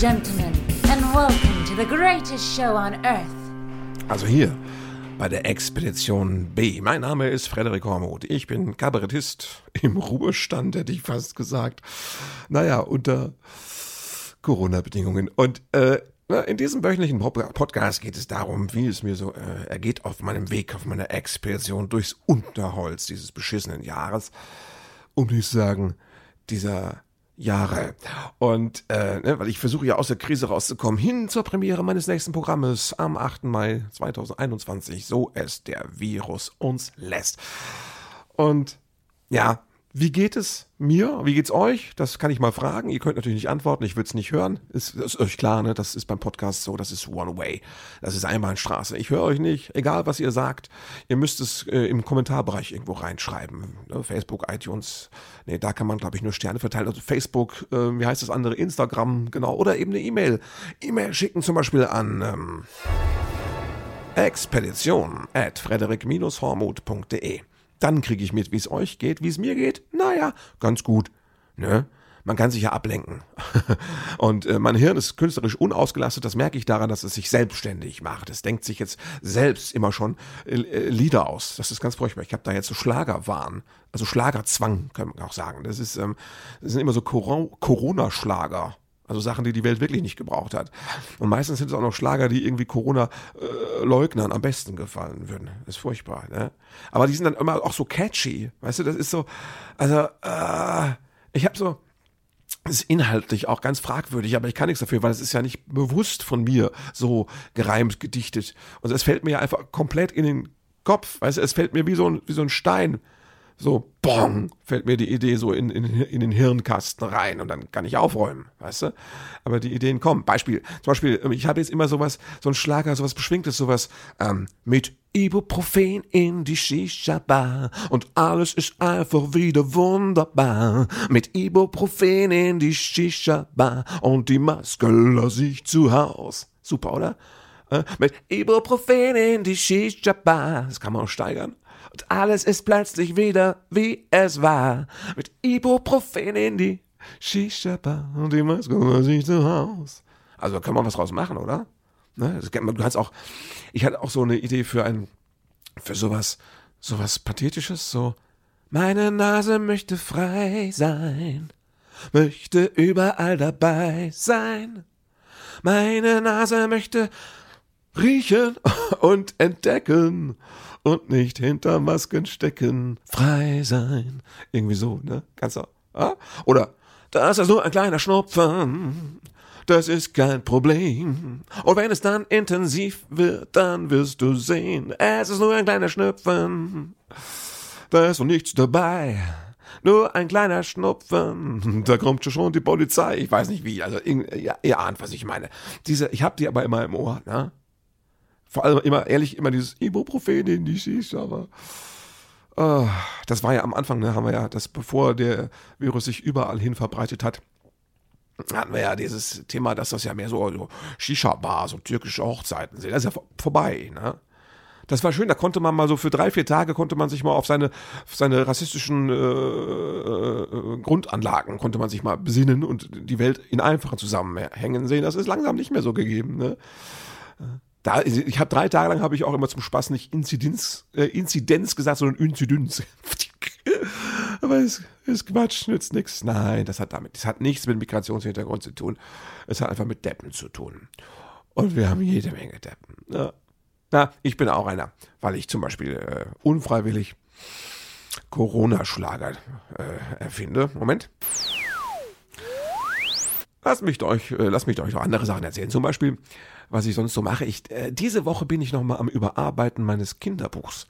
gentlemen, and welcome to the greatest show on earth. Also hier bei der Expedition B. Mein Name ist Frederik Hormuth. Ich bin Kabarettist im Ruhestand, hätte ich fast gesagt. Naja, unter Corona-Bedingungen. Und äh, in diesem wöchentlichen Podcast geht es darum, wie es mir so äh, ergeht auf meinem Weg, auf meiner Expedition durchs Unterholz dieses beschissenen Jahres. Um nicht zu sagen, dieser Jahre. Und äh, ne, weil ich versuche ja aus der Krise rauszukommen, hin zur Premiere meines nächsten Programmes am 8. Mai 2021, so es der Virus uns lässt. Und ja, wie geht es mir? Wie geht's euch? Das kann ich mal fragen. Ihr könnt natürlich nicht antworten, ich will es nicht hören. Ist, ist euch klar, ne? Das ist beim Podcast so, das ist One Way. Das ist Einbahnstraße. Ich höre euch nicht, egal was ihr sagt. Ihr müsst es äh, im Kommentarbereich irgendwo reinschreiben. Ne? Facebook, iTunes. Nee, da kann man, glaube ich, nur Sterne verteilen. Also Facebook, äh, wie heißt das andere? Instagram, genau. Oder eben eine E-Mail. E-Mail schicken zum Beispiel an ähm, expedition at frederik-hormuth.de. Dann kriege ich mit, wie es euch geht, wie es mir geht. Naja, ganz gut. Ne? Man kann sich ja ablenken. Und äh, mein Hirn ist künstlerisch unausgelastet. Das merke ich daran, dass es sich selbstständig macht. Es denkt sich jetzt selbst immer schon äh, Lieder aus. Das ist ganz furchtbar. Ich habe da jetzt so Schlagerwahn, also Schlagerzwang, kann man auch sagen. Das ist, ähm, das sind immer so Corona-Schlager. Also Sachen, die die Welt wirklich nicht gebraucht hat. Und meistens sind es auch noch Schlager, die irgendwie Corona-Leugnern am besten gefallen würden. Ist furchtbar, ne? Aber die sind dann immer auch so catchy. Weißt du, das ist so, also, äh, ich habe so, ist inhaltlich auch ganz fragwürdig, aber ich kann nichts dafür, weil es ist ja nicht bewusst von mir so gereimt, gedichtet. Und es fällt mir ja einfach komplett in den Kopf. Weißt du, es fällt mir wie so ein, wie so ein Stein so, bong, fällt mir die Idee so in, in, in den Hirnkasten rein und dann kann ich aufräumen, weißt du? Aber die Ideen kommen. Beispiel, zum Beispiel, ich habe jetzt immer sowas, so ein Schlager, sowas Beschwingtes, sowas, ähm, mit Ibuprofen in die Shisha-Bar und alles ist einfach wieder wunderbar. Mit Ibuprofen in die Shisha-Bar und die Maske lasse ich zu Haus. Super, oder? Äh, mit Ibuprofen in die Shisha-Bar. Das kann man auch steigern. Und alles ist plötzlich wieder, wie es war. Mit Ibuprofen in die Shisha-Bar und die Maske war sich zu Haus. Also da kann man was draus machen, oder? Ne? Du kannst auch, ich hatte auch so eine Idee für ein, für sowas, sowas Pathetisches, so, meine Nase möchte frei sein, möchte überall dabei sein. Meine Nase möchte riechen und entdecken und nicht hinter Masken stecken, frei sein. Irgendwie so, ne? Kannst du, ah? Oder, das ist nur ein kleiner Schnupfen, das ist kein Problem. Und wenn es dann intensiv wird, dann wirst du sehen, es ist nur ein kleiner Schnupfen, da ist noch nichts dabei. Nur ein kleiner Schnupfen, da kommt schon die Polizei. Ich weiß nicht wie, also ihr, ihr ahnt, was ich meine. Diese, ich hab die aber immer im Ohr, ne? Vor allem immer, ehrlich, immer dieses Ibuprofen in die Shisha, aber uh, das war ja am Anfang, ne, haben wir ja, das bevor der Virus sich überall hin verbreitet hat, hatten wir ja dieses Thema, dass das ja mehr so, so Shisha-Bar, so türkische Hochzeiten sind. Das ist ja vorbei, ne? Das war schön, da konnte man mal so für drei, vier Tage konnte man sich mal auf seine, auf seine rassistischen äh, äh, Grundanlagen, konnte man sich mal besinnen und die Welt in einfachen Zusammenhängen sehen. Das ist langsam nicht mehr so gegeben. Ne? Da, ich habe drei Tage lang habe ich auch immer zum Spaß nicht Inzidenz, äh, Inzidenz gesagt, sondern Inzidenz. Aber es ist Quatsch, nützt nichts. Nein, das hat damit, das hat nichts mit Migrationshintergrund zu tun. Es hat einfach mit Deppen zu tun. Und wir haben jede Menge Deppen. Ja. Na, ich bin auch einer, weil ich zum Beispiel äh, unfreiwillig Corona-Schlager äh, erfinde. Moment. Lasst mich euch, äh, lasst mich euch noch andere Sachen erzählen. Zum Beispiel was ich sonst so mache. Ich, äh, diese Woche bin ich nochmal am Überarbeiten meines Kinderbuchs.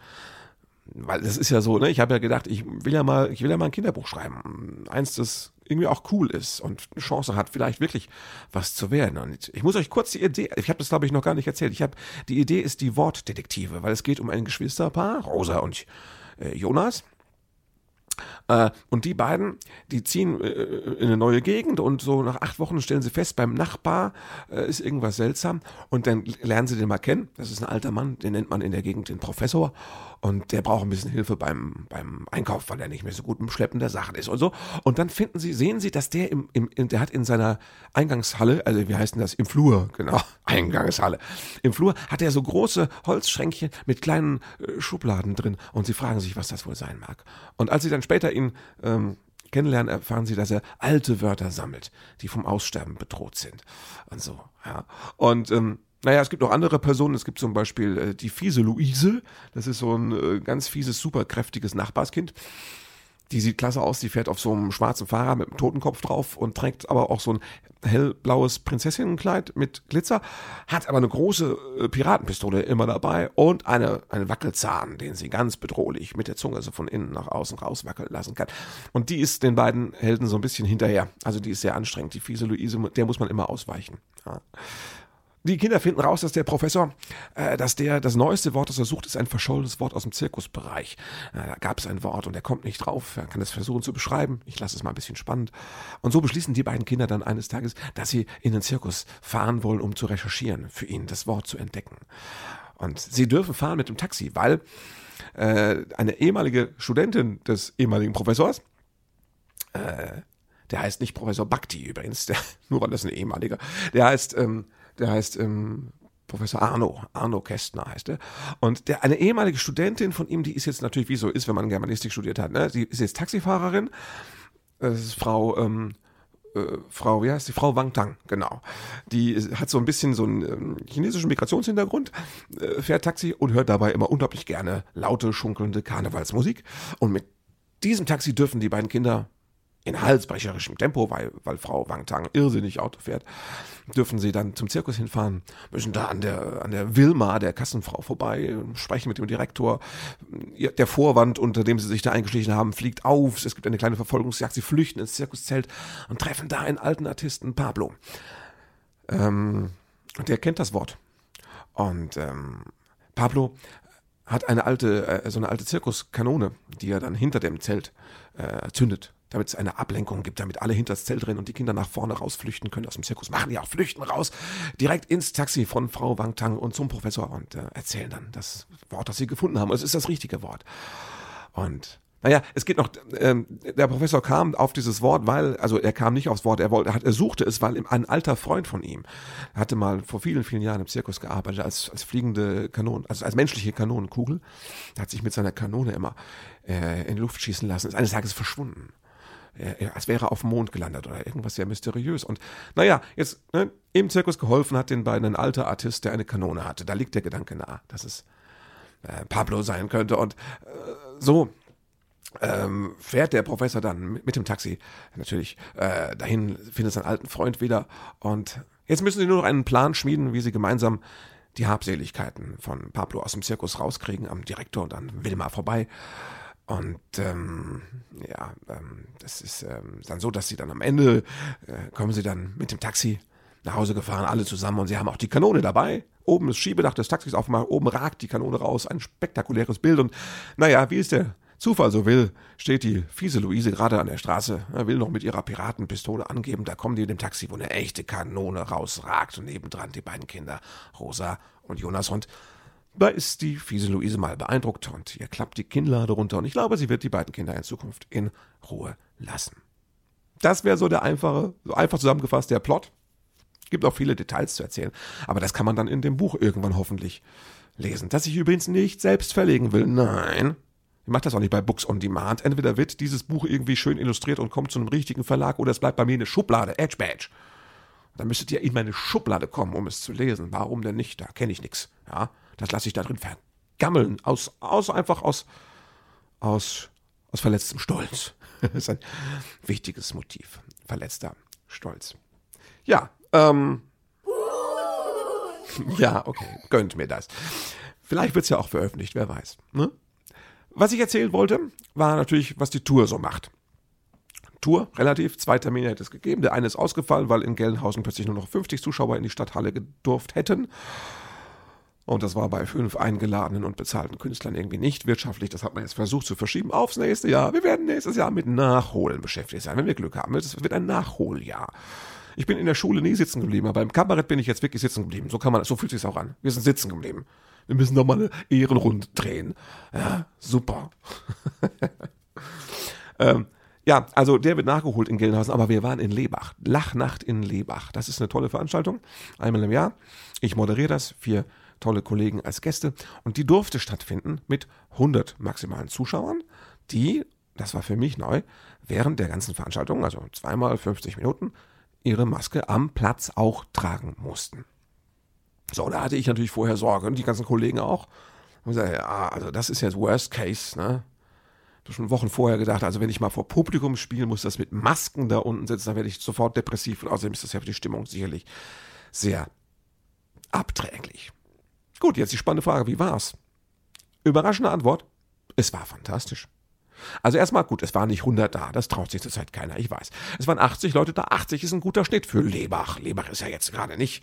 Weil das ist ja so, ne? Ich habe ja gedacht, ich will ja mal, ich will ja mal ein Kinderbuch schreiben. Eins, das irgendwie auch cool ist und eine Chance hat, vielleicht wirklich was zu werden. Und ich muss euch kurz die Idee, ich habe das glaube ich noch gar nicht erzählt. Ich habe die Idee ist die Wortdetektive, weil es geht um ein Geschwisterpaar, Rosa und äh, Jonas. Äh, und die beiden, die ziehen äh, in eine neue Gegend und so nach acht Wochen stellen sie fest, beim Nachbar äh, ist irgendwas seltsam und dann lernen sie den mal kennen. Das ist ein alter Mann, den nennt man in der Gegend den Professor und der braucht ein bisschen Hilfe beim, beim Einkauf, weil er nicht mehr so gut im Schleppen der Sachen ist und so. Und dann finden sie, sehen sie, dass der im, im, der hat in seiner Eingangshalle, also wie heißt denn das, im Flur, genau, Eingangshalle, im Flur hat er so große Holzschränkchen mit kleinen äh, Schubladen drin und sie fragen sich, was das wohl sein mag. Und als sie dann später ihn ähm, kennenlernen, erfahren sie, dass er alte Wörter sammelt, die vom Aussterben bedroht sind und so. Ja. Und ähm, naja, es gibt noch andere Personen. Es gibt zum Beispiel äh, die fiese Luise. Das ist so ein äh, ganz fieses, superkräftiges Nachbarskind. Die sieht klasse aus, die fährt auf so einem schwarzen Fahrrad mit einem Totenkopf drauf und trägt aber auch so ein hellblaues Prinzessinnenkleid mit Glitzer, hat aber eine große äh, Piratenpistole immer dabei und eine, einen Wackelzahn, den sie ganz bedrohlich mit der Zunge so von innen nach außen rauswackeln lassen kann. Und die ist den beiden Helden so ein bisschen hinterher. Also die ist sehr anstrengend. Die fiese Luise, der muss man immer ausweichen. Ja. Die Kinder finden raus, dass der Professor, äh, dass der das neueste Wort, das er sucht, ist ein verschollenes Wort aus dem Zirkusbereich. Äh, da gab es ein Wort und er kommt nicht drauf. Er kann es versuchen zu beschreiben. Ich lasse es mal ein bisschen spannend. Und so beschließen die beiden Kinder dann eines Tages, dass sie in den Zirkus fahren wollen, um zu recherchieren, für ihn das Wort zu entdecken. Und sie dürfen fahren mit dem Taxi, weil äh, eine ehemalige Studentin des ehemaligen Professors, äh, der heißt nicht Professor Bhakti übrigens, der, nur weil das ein ehemaliger, der heißt ähm, der heißt ähm, Professor Arno, Arno Kästner heißt er. Und der, eine ehemalige Studentin von ihm, die ist jetzt natürlich, wie so ist, wenn man Germanistik studiert hat, ne? Sie ist jetzt Taxifahrerin. Das ist Frau, ähm, äh, Frau, wie heißt die? Frau Wang Tang, genau. Die hat so ein bisschen so einen ähm, chinesischen Migrationshintergrund, äh, fährt Taxi und hört dabei immer unglaublich gerne laute, schunkelnde Karnevalsmusik. Und mit diesem Taxi dürfen die beiden Kinder in halsbrecherischem Tempo, weil, weil Frau Wang Tang irrsinnig Auto fährt, dürfen sie dann zum Zirkus hinfahren, müssen da an der, an der Wilma, der Kassenfrau, vorbei, sprechen mit dem Direktor. Der Vorwand, unter dem sie sich da eingeschlichen haben, fliegt auf. Es gibt eine kleine Verfolgungsjagd. Sie flüchten ins Zirkuszelt und treffen da einen alten Artisten, Pablo. Ähm, der kennt das Wort. Und ähm, Pablo hat eine alte, äh, so eine alte Zirkuskanone, die er dann hinter dem Zelt äh, zündet damit es eine Ablenkung gibt, damit alle hinter das Zelt rennen und die Kinder nach vorne rausflüchten können aus dem Zirkus. Machen die auch, flüchten raus, direkt ins Taxi von Frau Wang Tang und zum Professor und äh, erzählen dann das Wort, das sie gefunden haben. Es ist das richtige Wort. Und naja, es geht noch, ähm, der Professor kam auf dieses Wort, weil, also er kam nicht aufs Wort, er wollte, er suchte es, weil ein alter Freund von ihm hatte mal vor vielen, vielen Jahren im Zirkus gearbeitet als, als fliegende Kanone, also als menschliche Kanonenkugel. Er hat sich mit seiner Kanone immer äh, in Luft schießen lassen, ist eines Tages verschwunden als wäre er auf dem Mond gelandet oder irgendwas sehr mysteriös. Und naja, jetzt ne, im Zirkus geholfen hat den beiden ein alter Artist, der eine Kanone hatte. Da liegt der Gedanke nahe, dass es äh, Pablo sein könnte. Und äh, so ähm, fährt der Professor dann mit, dem Taxi natürlich äh, dahin, findet seinen alten Freund wieder. Und jetzt müssen sie nur noch einen Plan schmieden, wie sie gemeinsam die Habseligkeiten von Pablo aus dem Zirkus rauskriegen, am Direktor und an Wilma vorbei. Und ähm, ja, ähm, das ist ähm, dann so, dass sie dann am Ende äh, kommen sie dann mit dem Taxi nach Hause gefahren, alle zusammen und sie haben auch die Kanone dabei. Oben das Schiebedach des Taxis auf einmal, oben ragt die Kanone raus, ein spektakuläres Bild. Und naja, wie es der Zufall so will, steht die fiese Luise gerade an der Straße, er will noch mit ihrer Piratenpistole angeben, da kommen die in dem Taxi, wo eine echte Kanone rausragt und nebendran die beiden Kinder, Rosa und Jonas. Und da ist die fiese Luise mal beeindruckt und ihr klappt die Kinnlade runter und ich glaube, sie wird die beiden Kinder in Zukunft in Ruhe lassen. Das wäre so der einfache, so einfach zusammengefasst der Plot. Gibt auch viele Details zu erzählen, aber das kann man dann in dem Buch irgendwann hoffentlich lesen. Das ich übrigens nicht selbst verlegen will. Nein, ich mache das auch nicht bei Books on Demand. Entweder wird dieses Buch irgendwie schön illustriert und kommt zu einem richtigen Verlag oder es bleibt bei mir in der Schublade, Edge Badge. Dann müsstet ihr in meine Schublade kommen, um es zu lesen. Warum denn nicht? Da kenne ich nichts. Ja, das lasse ich da drin vergammeln. Aus, aus einfach aus, aus, aus verletztem Stolz. das ist ein wichtiges Motiv. Verletzter Stolz. Ja, ähm. Ja, okay, gönnt mir das. Vielleicht wird es ja auch veröffentlicht, wer weiß. Ne? Was ich erzählen wollte, war natürlich, was die Tour so macht. Tour, relativ, zwei Termine hätte es gegeben. Der eine ist ausgefallen, weil in Gelnhausen plötzlich nur noch 50 Zuschauer in die Stadthalle gedurft hätten. Und das war bei fünf eingeladenen und bezahlten Künstlern irgendwie nicht wirtschaftlich. Das hat man jetzt versucht zu verschieben aufs nächste Jahr. Wir werden nächstes Jahr mit Nachholen beschäftigt sein, wenn wir Glück haben. Es wird ein Nachholjahr. Ich bin in der Schule nie sitzen geblieben, aber im Kabarett bin ich jetzt wirklich sitzen geblieben. So kann man, so fühlt sich auch an. Wir sind sitzen geblieben. Wir müssen doch mal eine Ehrenrunde drehen. Ja, super. ähm, ja, also der wird nachgeholt in Gelnhausen, aber wir waren in Lebach. Lachnacht in Lebach. Das ist eine tolle Veranstaltung. Einmal im Jahr. Ich moderiere das. Vier tolle Kollegen als Gäste. Und die durfte stattfinden mit 100 maximalen Zuschauern, die, das war für mich neu, während der ganzen Veranstaltung, also zweimal 50 Minuten, ihre Maske am Platz auch tragen mussten. So, da hatte ich natürlich vorher Sorge und die ganzen Kollegen auch. Und gesagt, ja, also das ist jetzt Worst Case, ne? schon Wochen vorher gedacht, also wenn ich mal vor Publikum spielen muss, das mit Masken da unten sitzen, dann werde ich sofort depressiv und außerdem ist das ja für die Stimmung sicherlich sehr abträglich. Gut, jetzt die spannende Frage, wie war's? Überraschende Antwort, es war fantastisch. Also erstmal gut, es waren nicht 100 da, das traut sich zurzeit keiner, ich weiß. Es waren 80 Leute da, 80 ist ein guter Schnitt für Lebach. Lebach ist ja jetzt gerade nicht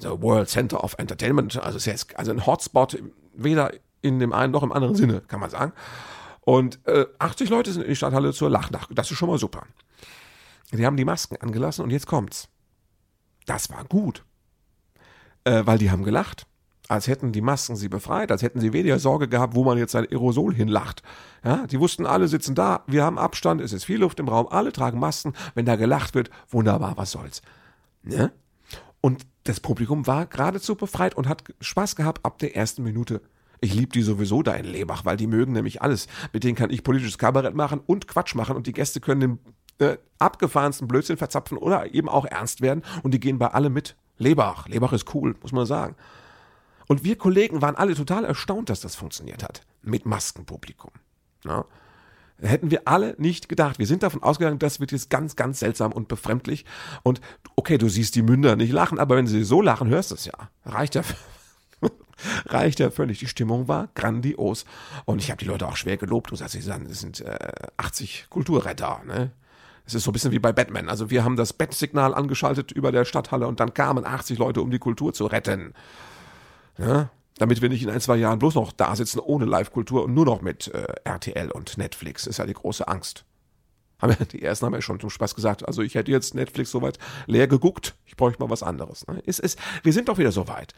the World Center of Entertainment, also ist jetzt also ein Hotspot, weder in dem einen noch im anderen Sinne, kann man sagen. Und äh, 80 Leute sind in die Stadthalle zur Lachnacht, das ist schon mal super. Die haben die Masken angelassen und jetzt kommt's. Das war gut, äh, weil die haben gelacht als hätten die Masken sie befreit, als hätten sie weniger Sorge gehabt, wo man jetzt sein Aerosol hinlacht. Ja, die wussten, alle sitzen da, wir haben Abstand, es ist viel Luft im Raum, alle tragen Masken, wenn da gelacht wird, wunderbar, was soll's. Ne? Und das Publikum war geradezu befreit und hat Spaß gehabt ab der ersten Minute. Ich liebe die sowieso da in Lebach, weil die mögen nämlich alles. Mit denen kann ich politisches Kabarett machen und Quatsch machen und die Gäste können den äh, abgefahrensten Blödsinn verzapfen oder eben auch ernst werden und die gehen bei allem mit. Lebach, Lebach ist cool, muss man sagen. Und wir Kollegen waren alle total erstaunt, dass das funktioniert hat. Mit Maskenpublikum. Ja. Hätten wir alle nicht gedacht. Wir sind davon ausgegangen, das wird jetzt ganz, ganz seltsam und befremdlich. Und okay, du siehst die Münder nicht lachen, aber wenn sie so lachen, hörst du es ja. Reicht ja. reicht ja völlig. Die Stimmung war grandios. Und ich habe die Leute auch schwer gelobt und gesagt, sie sind äh, 80 Kulturretter. Ne? Es ist so ein bisschen wie bei Batman. Also wir haben das Bettsignal angeschaltet über der Stadthalle und dann kamen 80 Leute, um die Kultur zu retten. Ja? Damit wir nicht in ein, zwei Jahren bloß noch da sitzen ohne Live-Kultur und nur noch mit äh, RTL und Netflix, ist ja die große Angst. Haben wir, die ersten haben ja schon zum Spaß gesagt, also ich hätte jetzt Netflix soweit leer geguckt, ich bräuchte mal was anderes. Ne? Ist, ist, wir sind doch wieder so weit.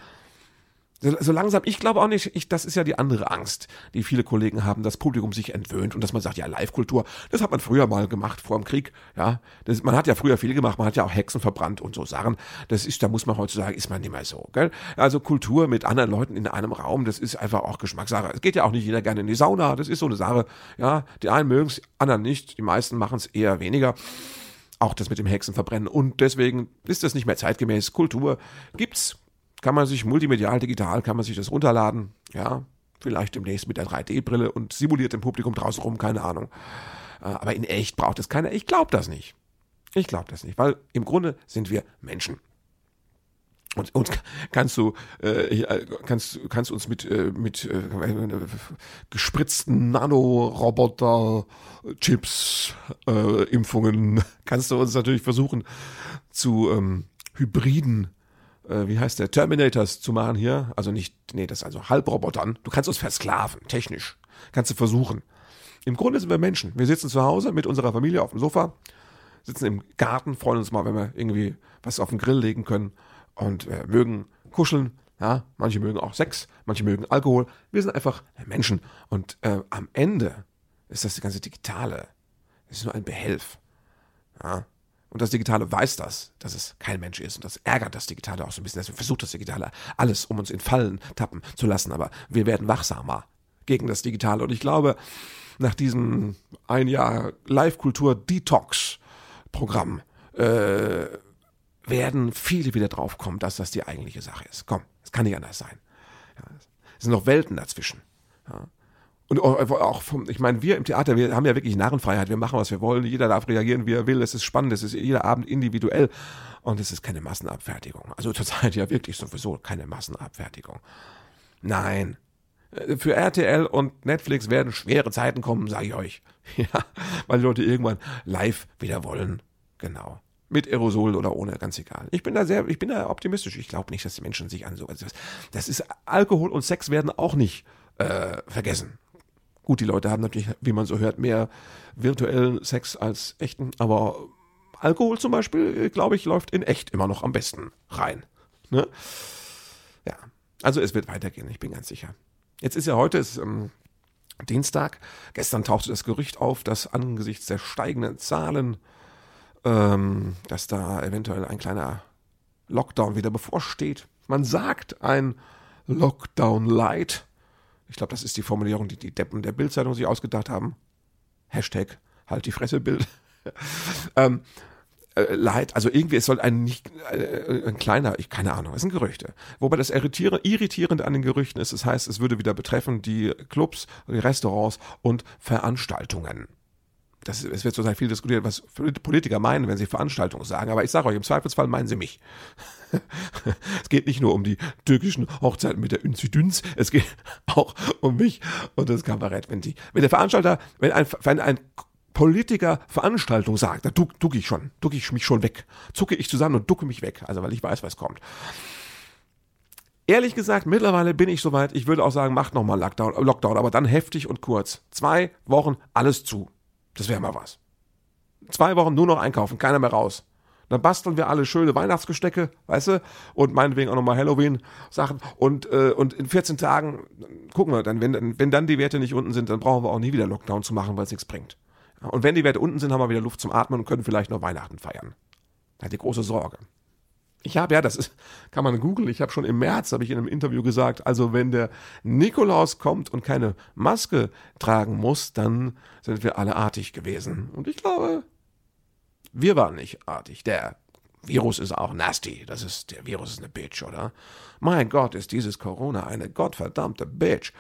So langsam, ich glaube auch nicht, ich, das ist ja die andere Angst, die viele Kollegen haben, dass Publikum sich entwöhnt und dass man sagt, ja, Live-Kultur, das hat man früher mal gemacht, vor dem Krieg, ja. Das, man hat ja früher viel gemacht, man hat ja auch Hexen verbrannt und so Sachen. Das ist, da muss man heutzutage, ist man nicht mehr so, gell. Also Kultur mit anderen Leuten in einem Raum, das ist einfach auch Geschmackssache. Es geht ja auch nicht jeder gerne in die Sauna, das ist so eine Sache, ja. Die einen mögen es, anderen nicht, die meisten machen es eher weniger auch das mit dem Hexenverbrennen. Und deswegen ist das nicht mehr zeitgemäß. Kultur gibt's kann man sich multimedial, digital, kann man sich das runterladen. Ja, vielleicht demnächst mit der 3D-Brille und simuliert im Publikum draußen rum, keine Ahnung. Äh, aber in echt braucht es keiner. Ich glaube das nicht. Ich glaube das nicht, weil im Grunde sind wir Menschen. Und, und kannst du äh kannst kannst uns mit äh, mit äh, gespritzten Nanoroboter Chips äh, Impfungen kannst du uns natürlich versuchen zu ähm, Hybriden äh, wie heißt der, Terminators zu machen hier. Also nicht, nee, das ist also Halbrobotern. Du kannst uns versklaven, technisch. Kannst du versuchen. Im Grunde sind wir Menschen. Wir sitzen zu Hause mit unserer Familie auf dem Sofa, sitzen im Garten, freuen uns mal, wenn wir irgendwie was auf den Grill legen können und äh, mögen kuscheln. Ja, manche mögen auch Sex, manche mögen Alkohol. Wir sind einfach Menschen. Und äh, am Ende ist das die ganze Digitale. Das ist nur ein Behelf. Ja, und das Digitale weiß das, dass es kein Mensch ist. Und das ärgert das Digitale auch so ein bisschen. Deswegen versucht das Digitale alles, um uns in Fallen tappen zu lassen. Aber wir werden wachsamer gegen das Digitale. Und ich glaube, nach diesem ein Jahr Live-Kultur-Detox-Programm äh, werden viele wieder draufkommen, dass das die eigentliche Sache ist. Komm, es kann nicht anders sein. Ja, es sind noch Welten dazwischen. Ja. Und auch vom, ich meine, wir im Theater, wir haben ja wirklich Narrenfreiheit, wir machen, was wir wollen, jeder darf reagieren, wie er will, es ist spannend, es ist jeder Abend individuell und es ist keine Massenabfertigung. Also zurzeit ja wirklich sowieso keine Massenabfertigung. Nein. Äh, für RTL und Netflix werden schwere Zeiten kommen, sage ich euch. Ja, weil die Leute irgendwann live wieder wollen. Genau. Mit Aerosol oder ohne, ganz egal. Ich bin da sehr, ich bin da optimistisch. Ich glaube nicht, dass die Menschen sich an so, das ist, Alkohol und Sex werden auch nicht äh, vergessen. Gut, die Leute haben natürlich, wie man so hört, mehr virtuellen Sex als echten, aber Alkohol zum Beispiel, glaube ich, läuft in echt immer noch am besten rein. Ne? Ja, also es wird weitergehen, ich bin ganz sicher. Jetzt ist ja heute ist, ähm, Dienstag. Gestern tauchte das Gerücht auf, dass angesichts der steigenden Zahlen, ähm, dass da eventuell ein kleiner Lockdown wieder bevorsteht. Man sagt ein Lockdown Light. Ich glaube, das ist die Formulierung, die die Deppen der Bildzeitung sich ausgedacht haben. Hashtag halt die Fresse Bild. ähm, äh, Leid, also irgendwie, es soll ein nicht äh, ein kleiner, ich keine Ahnung, es sind Gerüchte. Wobei das irritiere, irritierende an den Gerüchten ist, das heißt, es würde wieder betreffen die Clubs, die Restaurants und Veranstaltungen. Das, es wird total viel diskutiert, was Politiker meinen, wenn sie Veranstaltungen sagen. Aber ich sage euch, im Zweifelsfall meinen sie mich. es geht nicht nur um die türkischen Hochzeiten mit der Inzidenz, es geht auch um mich und das Kabarett. Wenn, die, wenn der Veranstalter, wenn ein, wenn ein Politiker Veranstaltung sagt, da duck, duck ich schon, duck ich mich schon weg. Zucke ich zusammen und ducke mich weg, also weil ich weiß, was kommt. Ehrlich gesagt, mittlerweile bin ich soweit, ich würde auch sagen, macht nochmal Lockdown, Lockdown, aber dann heftig und kurz. Zwei Wochen, alles zu. Das wäre mal was. Zwei Wochen nur noch einkaufen, keiner mehr raus. Dann basteln wir alle schöne Weihnachtsgestecke, weißt du, und meinetwegen auch nochmal Halloween-Sachen. Und, äh, und in 14 Tagen gucken wir dann, wenn, wenn dann die Werte nicht unten sind, dann brauchen wir auch nie wieder Lockdown zu machen, weil es nichts bringt. Und wenn die Werte unten sind, haben wir wieder Luft zum Atmen und können vielleicht noch Weihnachten feiern. Da hat die große Sorge. Ich habe, ja, das ist, kann man googeln, ich habe schon im März, habe ich in einem Interview gesagt, also wenn der Nikolaus kommt und keine Maske tragen muss, dann sind wir alle artig gewesen. Und ich glaube, wir waren nicht artig. Der Virus ist auch nasty. Das ist, der Virus ist eine Bitch, oder? Mein Gott, ist dieses Corona eine gottverdammte Bitch.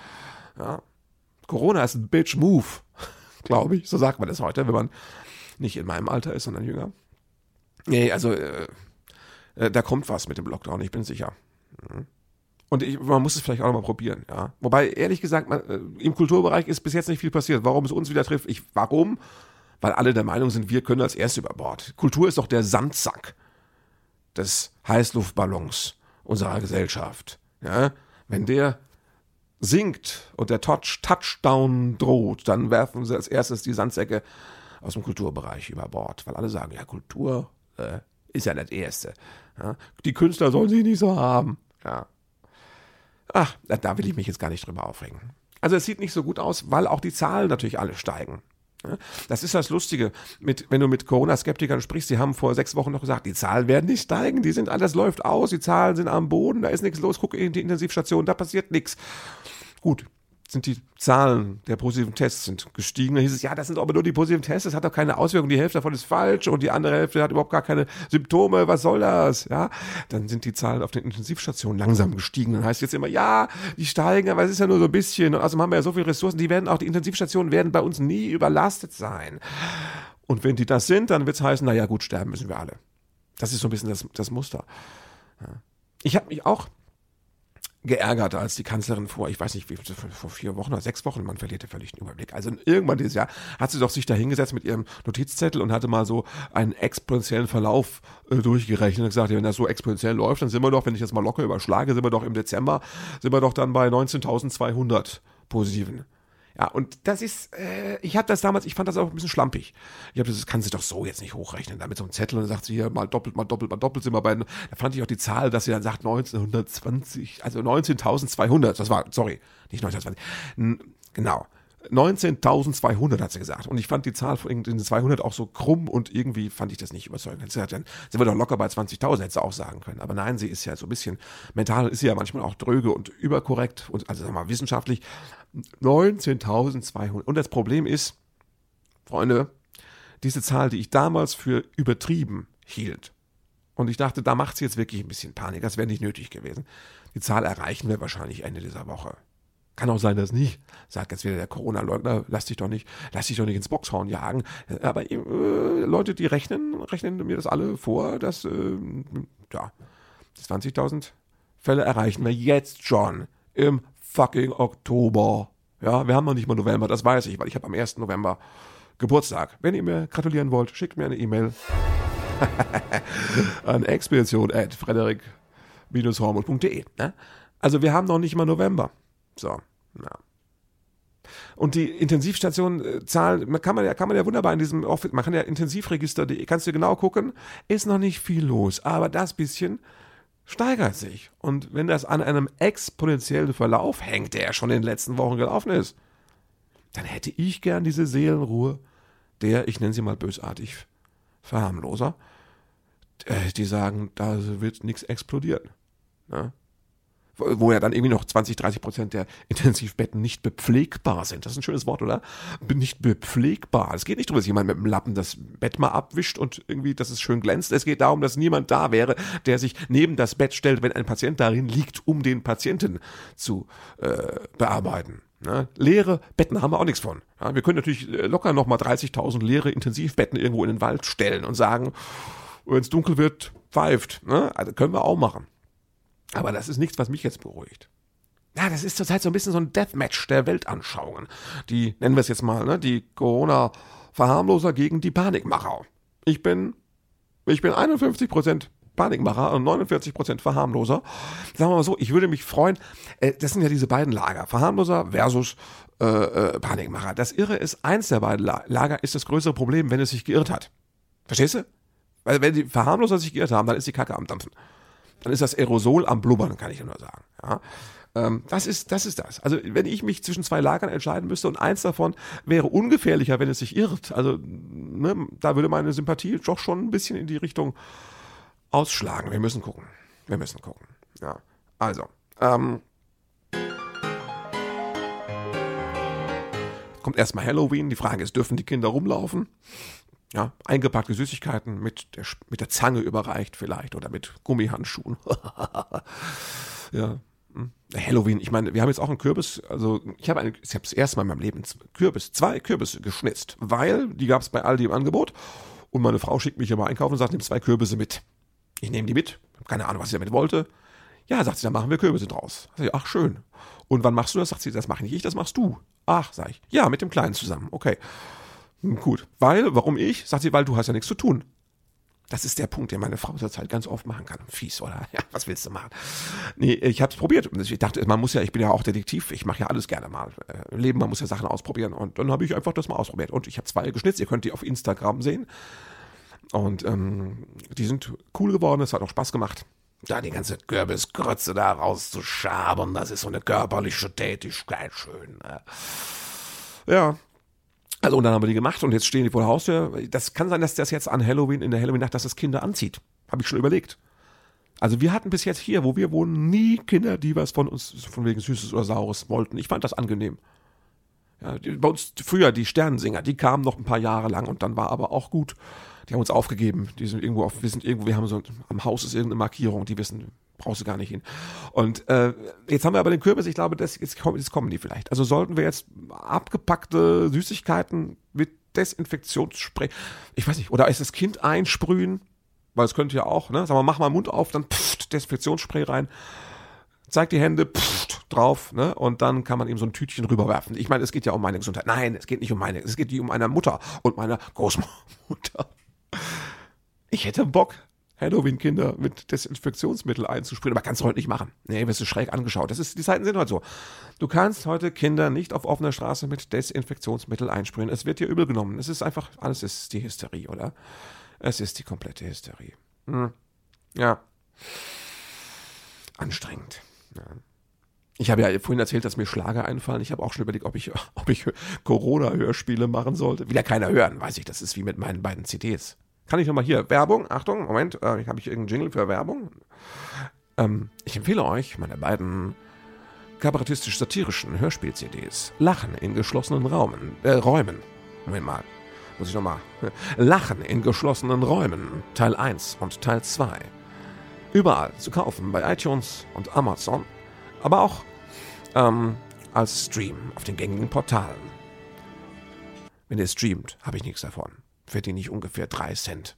Ja. Corona ist ein Bitch-Move glaube ich. So sagt man das heute, wenn man nicht in meinem Alter ist, sondern jünger. Nee, also äh, äh, da kommt was mit dem Lockdown, ich bin sicher. Mhm. Und ich, man muss es vielleicht auch noch mal probieren, ja. Wobei, ehrlich gesagt, man, äh, im Kulturbereich ist bis jetzt nicht viel passiert. Warum es uns wieder trifft, ich, warum? Weil alle der Meinung sind, wir können als Erste über Bord. Kultur ist doch der Sandsack des Heißluftballons unserer Gesellschaft. Ja? Wenn der sinkt und der Touch Touchdown droht, dann werfen sie als erstes die Sandsäcke aus dem Kulturbereich über Bord, weil alle sagen, ja, Kultur äh, ist ja das Erste. Ja? Die Künstler sollen sie nicht so haben. Ja. Ach, da will ich mich jetzt gar nicht drüber aufregen. Also es sieht nicht so gut aus, weil auch die Zahlen natürlich alle steigen. Das ist das Lustige, mit, wenn du mit Corona-Skeptikern sprichst, die haben vor sechs Wochen noch gesagt, die Zahlen werden nicht steigen, die sind, alles läuft aus, die Zahlen sind am Boden, da ist nichts los, guck in die Intensivstation, da passiert nichts. Gut, sind die Zahlen der positiven Tests sind gestiegen. Da hieß es, ja, das sind aber nur die positiven Tests, das hat doch keine Auswirkungen, die Hälfte davon ist falsch und die andere Hälfte hat überhaupt gar keine Symptome, was soll das? Ja, dann sind die Zahlen auf den Intensivstationen langsam gestiegen. Dann heißt jetzt immer, ja, die steigen, aber es ist ja nur so ein bisschen. Und außerdem haben wir ja so viele Ressourcen, die werden auch, die Intensivstationen werden bei uns nie überlastet sein. Und wenn die das sind, dann wird es heißen, naja, gut, sterben müssen wir alle. Das ist so ein bisschen das, das Muster. Ich habe mich auch geärgert, als die Kanzlerin vor, ich weiß nicht, wie, vor vier Wochen oder sechs Wochen, man verliert ja völlig den Überblick. Also irgendwann dieses Jahr hat sie doch sich da hingesetzt mit ihrem Notizzettel und hatte mal so einen exponentiellen Verlauf äh, durchgerechnet und gesagt, ja, wenn das so exponentiell läuft, dann sind wir doch, wenn ich das mal locker überschlage, sind wir doch im Dezember, sind wir doch dann bei 19.200 positiven. Ja, und das ist, äh, ich habe das damals, ich fand das auch ein bisschen schlampig. Ich habe das, kann sich doch so jetzt nicht hochrechnen. Da mit so einem Zettel und dann sagt sie hier mal doppelt, mal doppelt, mal doppelt sind wir bei, da fand ich auch die Zahl, dass sie dann sagt 1920, also 19.200, das war, sorry, nicht 1920, genau. 19.200 hat sie gesagt. Und ich fand die Zahl von den 200 auch so krumm und irgendwie fand ich das nicht überzeugend. Sie hat dann, sind wir doch locker bei 20.000, hätte sie auch sagen können. Aber nein, sie ist ja so ein bisschen, mental ist sie ja manchmal auch dröge und überkorrekt und, also sagen wir mal, wissenschaftlich. 19.200. Und das Problem ist, Freunde, diese Zahl, die ich damals für übertrieben hielt, und ich dachte, da macht sie jetzt wirklich ein bisschen Panik, das wäre nicht nötig gewesen. Die Zahl erreichen wir wahrscheinlich Ende dieser Woche. Kann auch sein, dass nicht. Sagt jetzt wieder der Corona-Leugner, lass dich doch nicht, lass dich doch nicht ins Boxhorn jagen. Aber äh, Leute, die rechnen, rechnen mir das alle vor, dass, äh, ja, 20.000 Fälle erreichen wir jetzt schon im fucking Oktober. Ja, wir haben noch nicht mal November, das weiß ich, weil ich habe am 1. November Geburtstag. Wenn ihr mir gratulieren wollt, schickt mir eine E-Mail. an expedition at. Ne? Also wir haben noch nicht mal November. So, ja. Und die Intensivstationenzahlen, man kann man ja, kann man ja wunderbar in diesem Office, man kann ja Intensivregister, kannst du genau gucken, ist noch nicht viel los, aber das bisschen steigert sich. Und wenn das an einem exponentiellen Verlauf hängt, der ja schon in den letzten Wochen gelaufen ist, dann hätte ich gern diese Seelenruhe der, ich nenne sie mal bösartig, Verharmloser, äh, die sagen, da wird nichts explodieren. Ne? Wo ja dann irgendwie noch 20, 30 Prozent der Intensivbetten nicht bepflegbar sind. Das ist ein schönes Wort, oder? Nicht bepflegbar. Es geht nicht darum, dass jemand mit dem Lappen das Bett mal abwischt und irgendwie, dass es schön glänzt. Es geht darum, dass niemand da wäre, der sich neben das Bett stellt, wenn ein Patient darin liegt, um den Patienten zu äh, bearbeiten. Ne? Leere Betten haben wir auch nichts von. Ja, wir können natürlich äh, locker nochmal 30.000 leere Intensivbetten irgendwo in den Wald stellen und sagen, wenn es dunkel wird, pfeift. Ne? Also können wir auch machen. Aber das ist nichts, was mich jetzt beruhigt. Ja, das ist zurzeit so ein bisschen so ein Deathmatch der Weltanschauungen. Die, nennen wir es jetzt mal, ne? die Corona-Verharmloser gegen die Panikmacher. Ich bin, ich bin 51 Prozent Panikmacher und 49 Prozent Verharmloser. Sagen wir mal so, ich würde mich freuen, äh, das sind ja diese beiden Lager, Verharmloser versus äh, äh, Panikmacher. Das Irre ist, eins der beiden Lager ist das größere Problem, wenn es sich geirrt hat. Verstehst du? Weil wenn die Verharmloser sich geirrt haben, dann ist die Kacke am Dampfen dann ist das Aerosol am Blubbern, kann ich nur sagen. Ja. Ähm, das ist, das ist das. Also, wenn ich mich zwischen zwei Lagern entscheiden müsste und eins davon wäre ungefährlicher, wenn es sich irrt, also, ne, da würde meine Sympathie doch schon ein bisschen in die Richtung ausschlagen. Wir müssen gucken. Wir müssen gucken. Ja. Also, ähm, kommt erstmal Halloween. Die Frage ist, dürfen die Kinder rumlaufen? Ja, eingepackte Süßigkeiten mit der, mit der Zange überreicht vielleicht oder mit Gummihandschuhen. ja. Hm. Halloween, ich meine, wir haben jetzt auch einen Kürbis, also ich habe ich habe Mal in meinem Leben Kürbis, zwei Kürbisse geschnitzt, weil die gab es bei Aldi im Angebot und meine Frau schickt mich immer einkaufen und sagt, nimm zwei Kürbisse mit. Ich nehme die mit, keine Ahnung, was sie damit wollte. Ja, sagt sie, dann machen wir Kürbisse draus. Ich, ach, schön. Und wann machst du das? Sagt sie, das mache nicht ich, das machst du. Ach, sag ich. Ja, mit dem Kleinen zusammen. Okay. Gut. Weil, warum ich? Sagt sie, weil du hast ja nichts zu tun. Das ist der Punkt, den meine Frau zurzeit ganz oft machen kann. Fies, oder? Ja, was willst du machen? Nee, ich habe es probiert. Ich dachte, man muss ja, ich bin ja auch Detektiv, ich mache ja alles gerne mal. Äh, Leben, man muss ja Sachen ausprobieren. Und dann habe ich einfach das mal ausprobiert. Und ich habe zwei geschnitzt, ihr könnt die auf Instagram sehen. Und ähm, die sind cool geworden, es hat auch Spaß gemacht. Da die ganze Kürbisgrütze da rauszuschabern, das ist so eine körperliche Tätigkeit, schön. Ne? Ja, also und dann haben wir die gemacht und jetzt stehen die vor der Haustür. Das kann sein, dass das jetzt an Halloween, in der Halloween-Nacht, dass das Kinder anzieht. Habe ich schon überlegt. Also wir hatten bis jetzt hier, wo wir wohnen, nie Kinder, die was von uns, von wegen Süßes oder Saures wollten. Ich fand das angenehm. Ja, die, bei uns früher, die Sternensinger, die kamen noch ein paar Jahre lang und dann war aber auch gut. Die haben uns aufgegeben. Die sind irgendwo auf, wir sind irgendwo, wir haben so, am Haus ist irgendeine Markierung, die wissen, brauchst du gar nicht hin. Und äh, jetzt haben wir aber den Kürbis, ich glaube, das, jetzt, kommen, jetzt kommen die vielleicht. Also sollten wir jetzt abgepackte Süßigkeiten mit Desinfektionsspray, ich weiß nicht, oder ist das Kind einsprühen? Weil es könnte ja auch, ne? Sag mal, mach mal Mund auf, dann pfft, Desinfektionsspray rein, zeig die Hände, pfft, drauf, ne? Und dann kann man ihm so ein Tütchen rüberwerfen. Ich meine, es geht ja um meine Gesundheit. Nein, es geht nicht um meine, es geht um meine Mutter und meine Großmutter. Ich hätte Bock, Halloween-Kinder mit Desinfektionsmittel einzusprühen. Aber kannst du heute nicht machen. Nee, wirst du schräg angeschaut. Das ist, die Zeiten sind heute so. Du kannst heute Kinder nicht auf offener Straße mit Desinfektionsmittel einsprühen. Es wird dir übel genommen. Es ist einfach, alles ist die Hysterie, oder? Es ist die komplette Hysterie. Hm. Ja. Anstrengend. Ja. Ich habe ja vorhin erzählt, dass mir Schlager einfallen. Ich habe auch schon überlegt, ob ich, ob ich Corona-Hörspiele machen sollte. Ja keiner hören, weiß ich. Das ist wie mit meinen beiden CDs. Kann ich nochmal hier, Werbung, Achtung, Moment, äh, habe ich irgendeinen Jingle für Werbung? Ähm, ich empfehle euch meine beiden kabarettistisch-satirischen Hörspiel-CDs. Lachen in geschlossenen Raumen, äh, Räumen. Moment mal, muss ich nochmal. Lachen in geschlossenen Räumen, Teil 1 und Teil 2. Überall zu kaufen bei iTunes und Amazon, aber auch ähm, als Stream auf den gängigen Portalen. Wenn ihr streamt, habe ich nichts davon verdiene ich ungefähr drei Cent.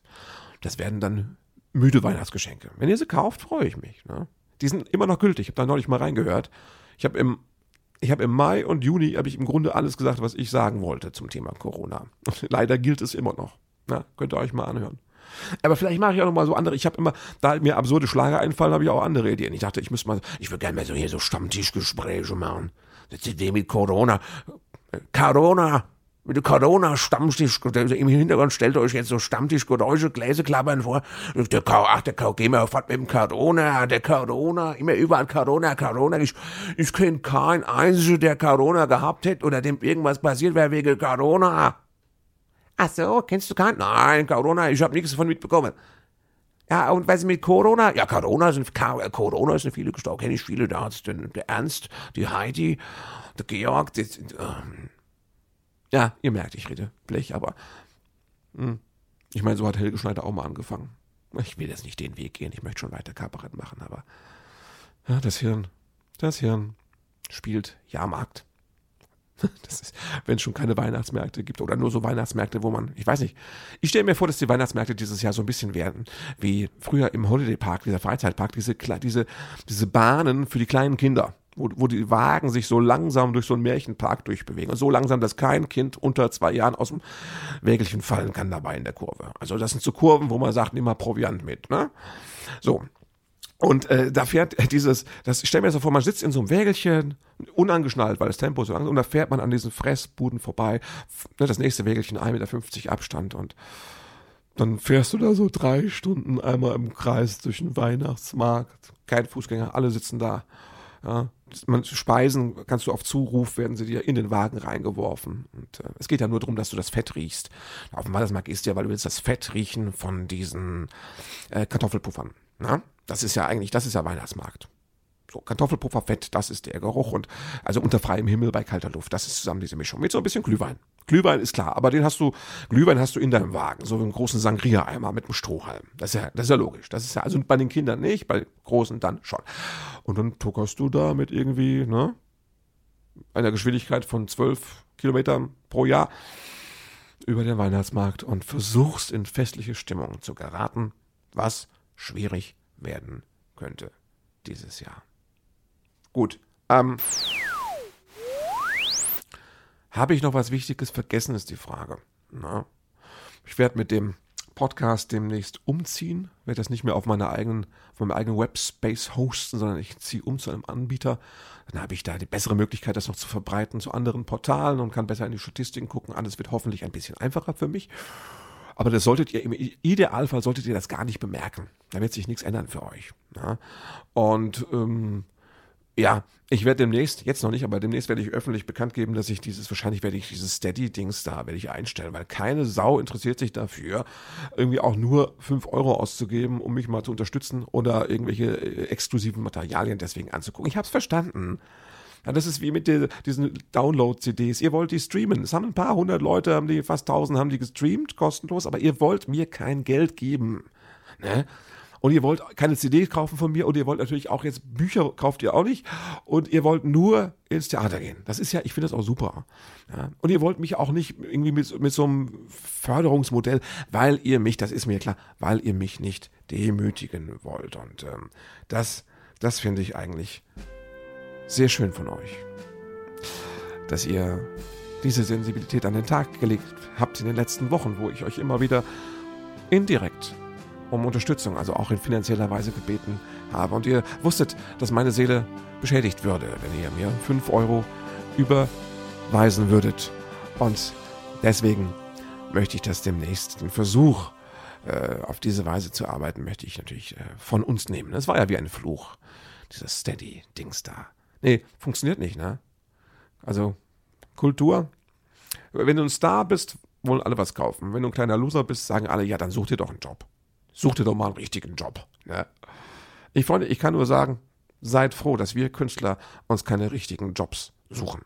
Das werden dann müde Weihnachtsgeschenke. Wenn ihr sie kauft, freue ich mich. Ne? Die sind immer noch gültig. Ich habe da neulich mal reingehört. Ich habe im, ich habe im Mai und Juni habe ich im Grunde alles gesagt, was ich sagen wollte zum Thema Corona. Leider gilt es immer noch. Na, könnt ihr euch mal anhören. Aber vielleicht mache ich auch noch mal so andere. Ich habe immer, da mir absurde Schlager einfallen, habe ich auch andere Ideen. Ich dachte, ich müsste mal, ich würde gerne mal so hier so Stammtischgespräche machen. Das ist wie mit Corona. Corona, mit der Corona-Stammtisch, im Hintergrund stellt euch jetzt so Stammtischgeräusche, Gläser klappern vor. Der, ach, der, gehen wir fort mit dem Corona, der Corona, immer überall Corona, Corona. Ich, ich kenne keinen einzigen, der Corona gehabt hätte oder dem irgendwas passiert wäre wegen Corona. Ach so, kennst du keinen? Nein, Corona, ich habe nichts davon mitbekommen. Ja, und was mit Corona? Ja, Corona sind, Corona sind viele gestorben, kenne ich viele, da hat's den, der Ernst, die Heidi, der Georg, das, ähm, ja, ihr merkt, ich rede Blech, aber hm, ich meine, so hat Helge Schneider auch mal angefangen. Ich will jetzt nicht den Weg gehen, ich möchte schon weiter Kabarett machen, aber ja, das Hirn, das Hirn spielt Jahrmarkt. Das ist, wenn es schon keine Weihnachtsmärkte gibt oder nur so Weihnachtsmärkte, wo man, ich weiß nicht. Ich stelle mir vor, dass die Weihnachtsmärkte dieses Jahr so ein bisschen werden wie früher im Holiday Park, dieser Freizeitpark, diese, diese, diese Bahnen für die kleinen Kinder wo, wo die Wagen sich so langsam durch so einen Märchenpark durchbewegen. Und so langsam, dass kein Kind unter zwei Jahren aus dem Wägelchen fallen kann dabei in der Kurve. Also das sind so Kurven, wo man sagt, nimm mal Proviant mit. Ne? So. Und äh, da fährt dieses, das stell mir so vor, man sitzt in so einem Wägelchen, unangeschnallt, weil das Tempo so langsam, und da fährt man an diesen Fressbuden vorbei, ne, das nächste Wägelchen 1,50 Meter Abstand und dann fährst du da so drei Stunden einmal im Kreis durch den Weihnachtsmarkt, kein Fußgänger, alle sitzen da. Ja, man, Speisen kannst du auf Zuruf, werden sie dir in den Wagen reingeworfen. Und äh, es geht ja nur darum, dass du das Fett riechst. Auf dem Weihnachtsmarkt isst ja, weil du willst das Fett riechen von diesen äh, Kartoffelpuffern. Na? Das ist ja eigentlich, das ist ja Weihnachtsmarkt. So, Kartoffelpuffer, Fett, das ist der Geruch. Und also unter freiem Himmel bei kalter Luft, das ist zusammen diese Mischung. Mit so ein bisschen Glühwein. Glühwein ist klar, aber den hast du, Glühwein hast du in deinem Wagen, so einen großen Sangria-Eimer mit einem Strohhalm. Das ist ja, das ist ja logisch. Das ist ja, also bei den Kindern nicht, bei großen dann schon. Und dann tuckerst du da mit irgendwie, ne, einer Geschwindigkeit von zwölf Kilometern pro Jahr über den Weihnachtsmarkt und versuchst in festliche Stimmung zu geraten, was schwierig werden könnte dieses Jahr. Gut, ähm, habe ich noch was Wichtiges vergessen, ist die Frage. Na, ich werde mit dem Podcast demnächst umziehen, werde das nicht mehr auf meiner eigenen, auf meinem eigenen Webspace hosten, sondern ich ziehe um zu einem Anbieter. Dann habe ich da die bessere Möglichkeit, das noch zu verbreiten zu anderen Portalen und kann besser in die Statistiken gucken. Alles wird hoffentlich ein bisschen einfacher für mich. Aber das solltet ihr, im Idealfall solltet ihr das gar nicht bemerken. Da wird sich nichts ändern für euch. Ja? Und ähm, ja, ich werde demnächst, jetzt noch nicht, aber demnächst werde ich öffentlich bekannt geben, dass ich dieses, wahrscheinlich werde ich dieses Steady-Dings da, werde ich einstellen, weil keine Sau interessiert sich dafür, irgendwie auch nur fünf Euro auszugeben, um mich mal zu unterstützen oder irgendwelche äh, exklusiven Materialien deswegen anzugucken. Ich habe es verstanden. Ja, das ist wie mit der, diesen Download-CDs. Ihr wollt die streamen. Es haben ein paar hundert Leute, haben die, fast tausend haben die gestreamt, kostenlos, aber ihr wollt mir kein Geld geben. Ne? Und ihr wollt keine CD kaufen von mir und ihr wollt natürlich auch jetzt Bücher kauft ihr auch nicht und ihr wollt nur ins Theater gehen. Das ist ja, ich finde das auch super. Ja. Und ihr wollt mich auch nicht irgendwie mit, mit so einem Förderungsmodell, weil ihr mich, das ist mir klar, weil ihr mich nicht demütigen wollt. Und ähm, das, das finde ich eigentlich sehr schön von euch, dass ihr diese Sensibilität an den Tag gelegt habt in den letzten Wochen, wo ich euch immer wieder indirekt um Unterstützung, also auch in finanzieller Weise gebeten habe. Und ihr wusstet, dass meine Seele beschädigt würde, wenn ihr mir 5 Euro überweisen würdet. Und deswegen möchte ich das demnächst, den Versuch, äh, auf diese Weise zu arbeiten, möchte ich natürlich äh, von uns nehmen. Das war ja wie ein Fluch, dieses Steady-Dings da. Nee, funktioniert nicht, ne? Also, Kultur. Wenn du ein Star bist, wollen alle was kaufen. Wenn du ein kleiner Loser bist, sagen alle, ja, dann such dir doch einen Job such dir doch mal einen richtigen Job. Ne? Ich, Freunde, ich kann nur sagen, seid froh, dass wir Künstler uns keine richtigen Jobs suchen.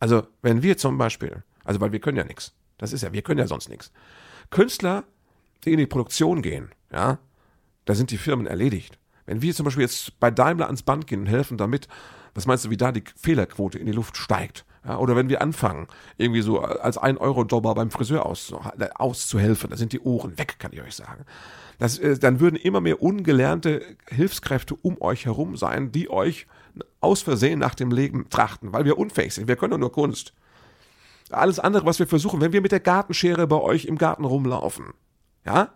Also, wenn wir zum Beispiel, also weil wir können ja nichts, das ist ja, wir können ja sonst nichts. Künstler, die in die Produktion gehen, ja, da sind die Firmen erledigt. Wenn wir zum Beispiel jetzt bei Daimler ans Band gehen und helfen damit, was meinst du, wie da die Fehlerquote in die Luft steigt? Ja, oder wenn wir anfangen, irgendwie so als ein Euro Jobber beim Friseur auszuhelfen, da sind die Ohren weg, kann ich euch sagen. Das, äh, dann würden immer mehr ungelernte Hilfskräfte um euch herum sein, die euch aus Versehen nach dem Leben trachten, weil wir unfähig sind. Wir können nur Kunst. Alles andere, was wir versuchen, wenn wir mit der Gartenschere bei euch im Garten rumlaufen, ja,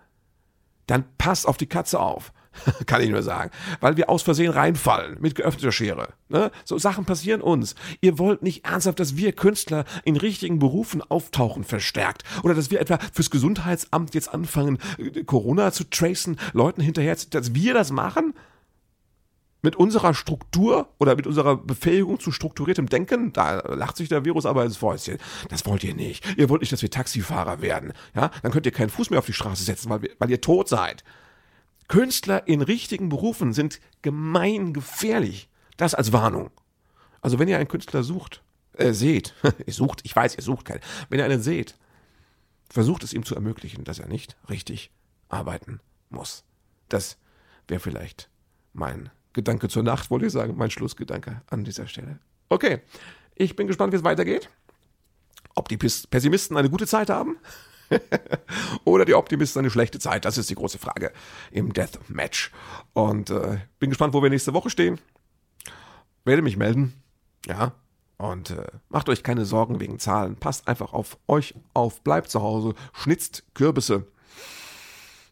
dann passt auf die Katze auf. Kann ich nur sagen. Weil wir aus Versehen reinfallen mit geöffneter Schere. Ne? So Sachen passieren uns. Ihr wollt nicht ernsthaft, dass wir Künstler in richtigen Berufen auftauchen verstärkt. Oder dass wir etwa fürs Gesundheitsamt jetzt anfangen, äh, Corona zu tracen, Leuten hinterher, dass wir das machen? mit unserer Struktur oder mit unserer Befähigung zu strukturiertem Denken, da lacht sich der Virus aber ins Fäustchen. Das wollt ihr nicht. Ihr wollt nicht, dass wir Taxifahrer werden. Ja, dann könnt ihr keinen Fuß mehr auf die Straße setzen, weil, wir, weil ihr tot seid. Künstler in richtigen Berufen sind gemein gefährlich. Das als Warnung. Also wenn ihr einen Künstler sucht, äh, seht, ihr sucht, ich weiß, ihr sucht keinen. Wenn ihr einen seht, versucht es ihm zu ermöglichen, dass er nicht richtig arbeiten muss. Das wäre vielleicht mein Gedanke zur Nacht, wollte ich sagen, mein Schlussgedanke an dieser Stelle. Okay, ich bin gespannt, wie es weitergeht. Ob die Pessimisten eine gute Zeit haben oder die Optimisten eine schlechte Zeit, das ist die große Frage im Deathmatch. Und äh, bin gespannt, wo wir nächste Woche stehen. Werde mich melden. Ja. Und äh, macht euch keine Sorgen wegen Zahlen. Passt einfach auf euch auf. Bleibt zu Hause. Schnitzt Kürbisse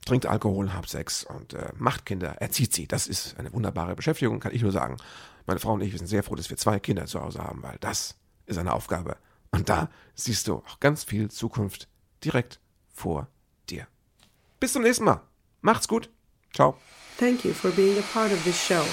trinkt Alkohol, habt Sex und äh, macht Kinder, erzieht sie. Das ist eine wunderbare Beschäftigung, kann ich nur sagen. Meine Frau und ich sind sehr froh, dass wir zwei Kinder zu Hause haben, weil das ist eine Aufgabe. Und da siehst du auch ganz viel Zukunft direkt vor dir. Bis zum nächsten Mal. Macht's gut. Ciao. Thank you for being a part of this show.